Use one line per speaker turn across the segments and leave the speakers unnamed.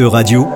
E-Radio,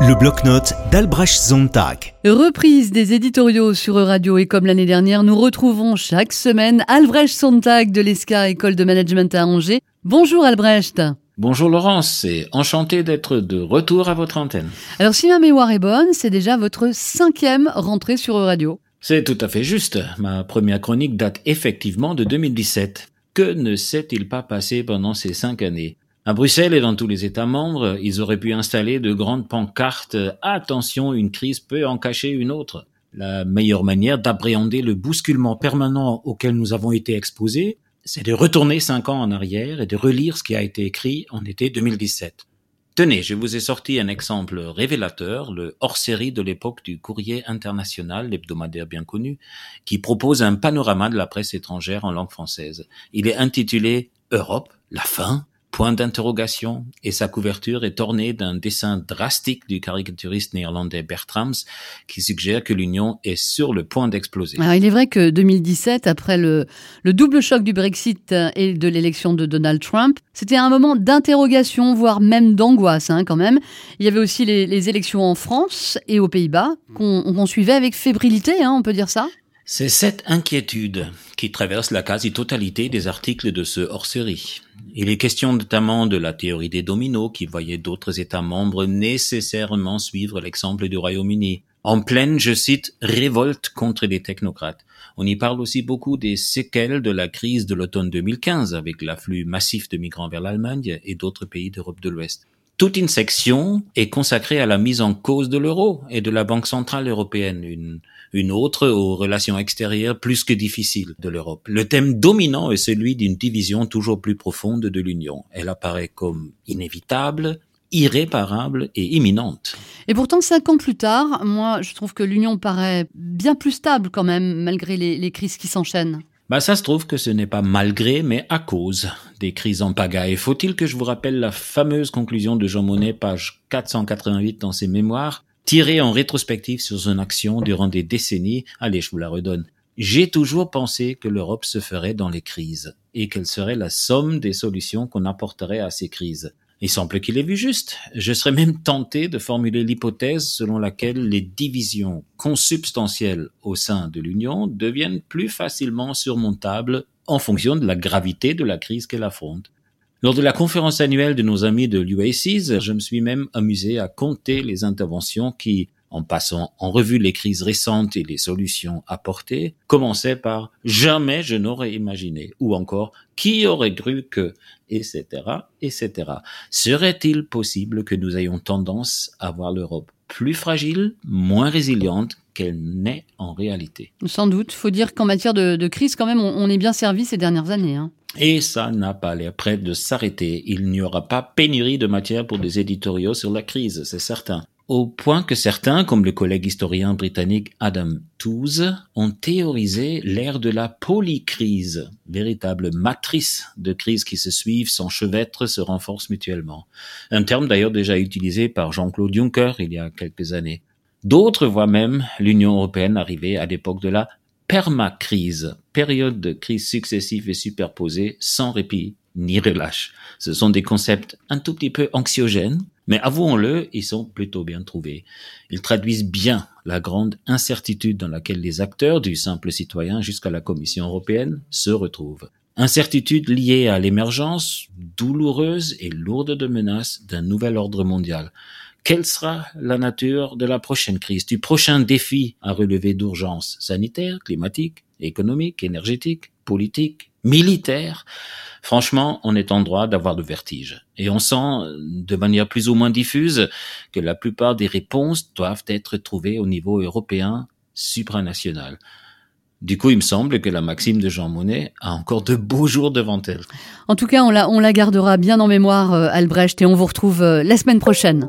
le bloc-notes d'Albrecht Sontag.
Reprise des éditoriaux sur E-Radio et comme l'année dernière, nous retrouvons chaque semaine Albrecht Sontag de l'ESCA École de Management à Angers. Bonjour Albrecht.
Bonjour Laurence, c'est enchanté d'être de retour à votre antenne.
Alors si ma mémoire est bonne, c'est déjà votre cinquième rentrée sur E-Radio.
C'est tout à fait juste. Ma première chronique date effectivement de 2017. Que ne s'est-il pas passé pendant ces cinq années? À Bruxelles et dans tous les États membres, ils auraient pu installer de grandes pancartes Attention, une crise peut en cacher une autre. La meilleure manière d'appréhender le bousculement permanent auquel nous avons été exposés, c'est de retourner cinq ans en arrière et de relire ce qui a été écrit en été 2017. Tenez, je vous ai sorti un exemple révélateur, le hors-série de l'époque du Courrier international, l'hebdomadaire bien connu, qui propose un panorama de la presse étrangère en langue française. Il est intitulé Europe, la fin, point d'interrogation, et sa couverture est ornée d'un dessin drastique du caricaturiste néerlandais Bertrams qui suggère que l'Union est sur le point d'exploser.
Alors il est vrai que 2017, après le, le double choc du Brexit et de l'élection de Donald Trump, c'était un moment d'interrogation, voire même d'angoisse hein, quand même. Il y avait aussi les, les, élections en France et aux Pays-Bas qu'on suivait avec fébrilité, hein, on peut dire ça?
C'est cette inquiétude qui traverse la quasi-totalité des articles de ce hors-série. Il est question notamment de la théorie des dominos qui voyait d'autres États membres nécessairement suivre l'exemple du Royaume-Uni. En pleine, je cite, révolte contre les technocrates. On y parle aussi beaucoup des séquelles de la crise de l'automne 2015 avec l'afflux massif de migrants vers l'Allemagne et d'autres pays d'Europe de l'Ouest. Toute une section est consacrée à la mise en cause de l'euro et de la Banque centrale européenne, une, autre aux relations extérieures plus que difficiles de l'Europe. Le thème dominant est celui d'une division toujours plus profonde de l'Union. Elle apparaît comme inévitable, irréparable et imminente.
Et pourtant, cinq ans plus tard, moi, je trouve que l'Union paraît bien plus stable quand même, malgré les crises qui s'enchaînent.
Bah ça se trouve que ce n'est pas malgré, mais à cause des crises en pagaille. Faut-il que je vous rappelle la fameuse conclusion de Jean Monnet, page 488 dans ses mémoires, tirée en rétrospective sur son action durant des décennies? Allez, je vous la redonne. J'ai toujours pensé que l'Europe se ferait dans les crises et qu'elle serait la somme des solutions qu'on apporterait à ces crises. Il semble qu'il ait vu juste. Je serais même tenté de formuler l'hypothèse selon laquelle les divisions consubstantielles au sein de l'Union deviennent plus facilement surmontables en fonction de la gravité de la crise qu'elle affronte. Lors de la conférence annuelle de nos amis de l'UACs, je me suis même amusé à compter les interventions qui, en passant en revue les crises récentes et les solutions apportées, commençaient par jamais je n'aurais imaginé ou encore qui aurait cru que? etc etc. Serait-il possible que nous ayons tendance à voir l'Europe plus fragile, moins résiliente qu'elle n'est en réalité?
Sans doute. Faut dire qu'en matière de, de, crise, quand même, on, on, est bien servi ces dernières années. Hein.
Et ça n'a pas l'air prêt de s'arrêter. Il n'y aura pas pénurie de matière pour des éditoriaux sur la crise, c'est certain au point que certains, comme le collègue historien britannique Adam Tooze, ont théorisé l'ère de la polycrise, véritable matrice de crises qui se suivent, s'enchevêtrent, se renforcent mutuellement. Un terme d'ailleurs déjà utilisé par Jean-Claude Juncker il y a quelques années. D'autres voient même l'Union européenne arriver à l'époque de la permacrise, période de crises successives et superposées sans répit ni relâche. Ce sont des concepts un tout petit peu anxiogènes, mais avouons-le, ils sont plutôt bien trouvés. Ils traduisent bien la grande incertitude dans laquelle les acteurs, du simple citoyen jusqu'à la Commission européenne, se retrouvent. Incertitude liée à l'émergence douloureuse et lourde de menaces d'un nouvel ordre mondial. Quelle sera la nature de la prochaine crise, du prochain défi à relever d'urgence sanitaire, climatique, économique, énergétique, politique, militaire? Franchement, on est en droit d'avoir le vertige. Et on sent, de manière plus ou moins diffuse, que la plupart des réponses doivent être trouvées au niveau européen supranational. Du coup, il me semble que la maxime de Jean Monnet a encore de beaux jours devant elle.
En tout cas, on la, on la gardera bien en mémoire, euh, Albrecht, et on vous retrouve euh, la semaine prochaine.